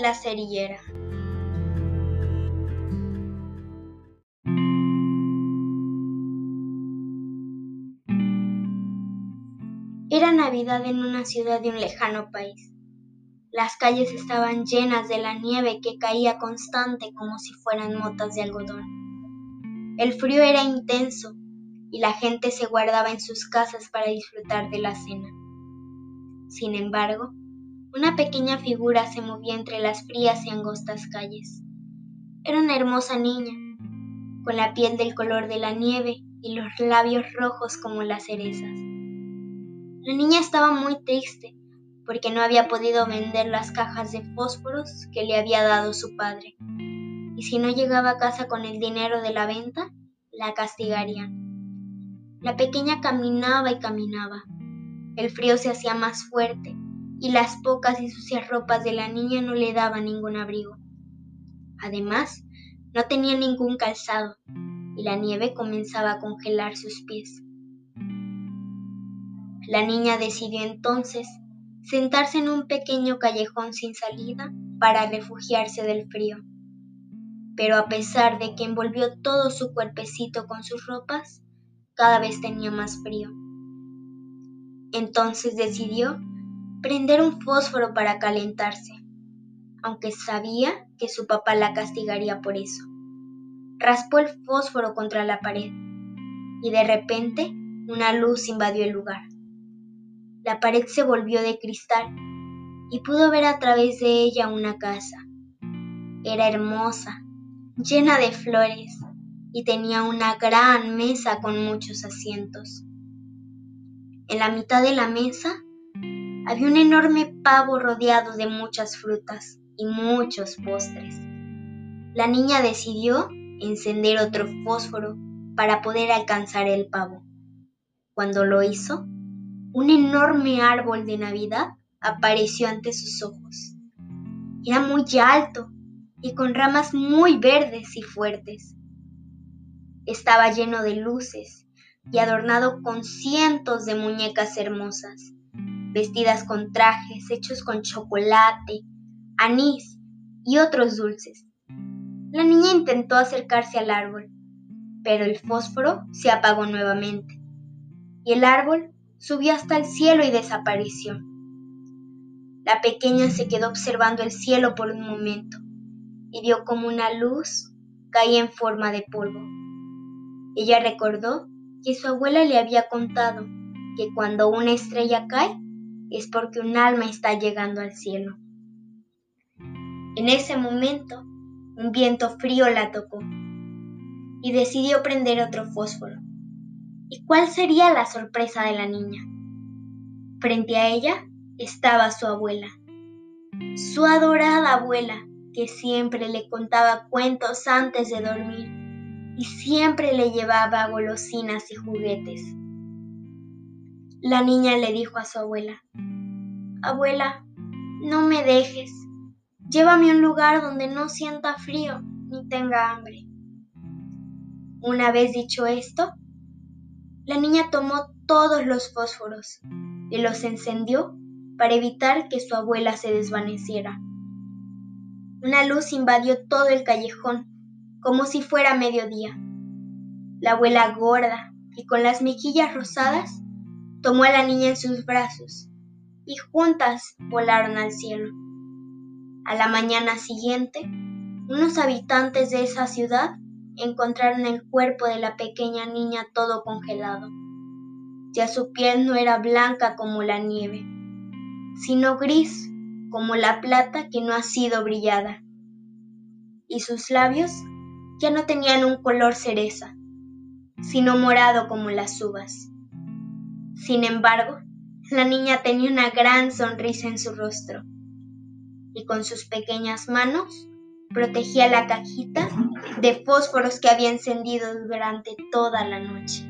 La cerillera. Era Navidad en una ciudad de un lejano país. Las calles estaban llenas de la nieve que caía constante como si fueran motas de algodón. El frío era intenso y la gente se guardaba en sus casas para disfrutar de la cena. Sin embargo, una pequeña figura se movía entre las frías y angostas calles. Era una hermosa niña, con la piel del color de la nieve y los labios rojos como las cerezas. La niña estaba muy triste porque no había podido vender las cajas de fósforos que le había dado su padre. Y si no llegaba a casa con el dinero de la venta, la castigarían. La pequeña caminaba y caminaba. El frío se hacía más fuerte y las pocas y sucias ropas de la niña no le daban ningún abrigo. Además, no tenía ningún calzado y la nieve comenzaba a congelar sus pies. La niña decidió entonces sentarse en un pequeño callejón sin salida para refugiarse del frío. Pero a pesar de que envolvió todo su cuerpecito con sus ropas, cada vez tenía más frío. Entonces decidió prender un fósforo para calentarse, aunque sabía que su papá la castigaría por eso. Raspó el fósforo contra la pared y de repente una luz invadió el lugar. La pared se volvió de cristal y pudo ver a través de ella una casa. Era hermosa, llena de flores y tenía una gran mesa con muchos asientos. En la mitad de la mesa había un enorme pavo rodeado de muchas frutas y muchos postres. La niña decidió encender otro fósforo para poder alcanzar el pavo. Cuando lo hizo, un enorme árbol de Navidad apareció ante sus ojos. Era muy alto y con ramas muy verdes y fuertes. Estaba lleno de luces y adornado con cientos de muñecas hermosas, vestidas con trajes hechos con chocolate, anís y otros dulces. La niña intentó acercarse al árbol, pero el fósforo se apagó nuevamente y el árbol subió hasta el cielo y desapareció. La pequeña se quedó observando el cielo por un momento y vio como una luz caía en forma de polvo. Ella recordó que su abuela le había contado que cuando una estrella cae es porque un alma está llegando al cielo. En ese momento, un viento frío la tocó y decidió prender otro fósforo. ¿Y cuál sería la sorpresa de la niña? Frente a ella estaba su abuela, su adorada abuela, que siempre le contaba cuentos antes de dormir y siempre le llevaba golosinas y juguetes. La niña le dijo a su abuela, Abuela, no me dejes, llévame a un lugar donde no sienta frío ni tenga hambre. Una vez dicho esto, la niña tomó todos los fósforos y los encendió para evitar que su abuela se desvaneciera. Una luz invadió todo el callejón, como si fuera mediodía. La abuela gorda y con las mejillas rosadas tomó a la niña en sus brazos y juntas volaron al cielo. A la mañana siguiente, unos habitantes de esa ciudad encontraron el cuerpo de la pequeña niña todo congelado. Ya su piel no era blanca como la nieve, sino gris como la plata que no ha sido brillada. Y sus labios ya no tenían un color cereza, sino morado como las uvas. Sin embargo, la niña tenía una gran sonrisa en su rostro y con sus pequeñas manos protegía la cajita de fósforos que había encendido durante toda la noche.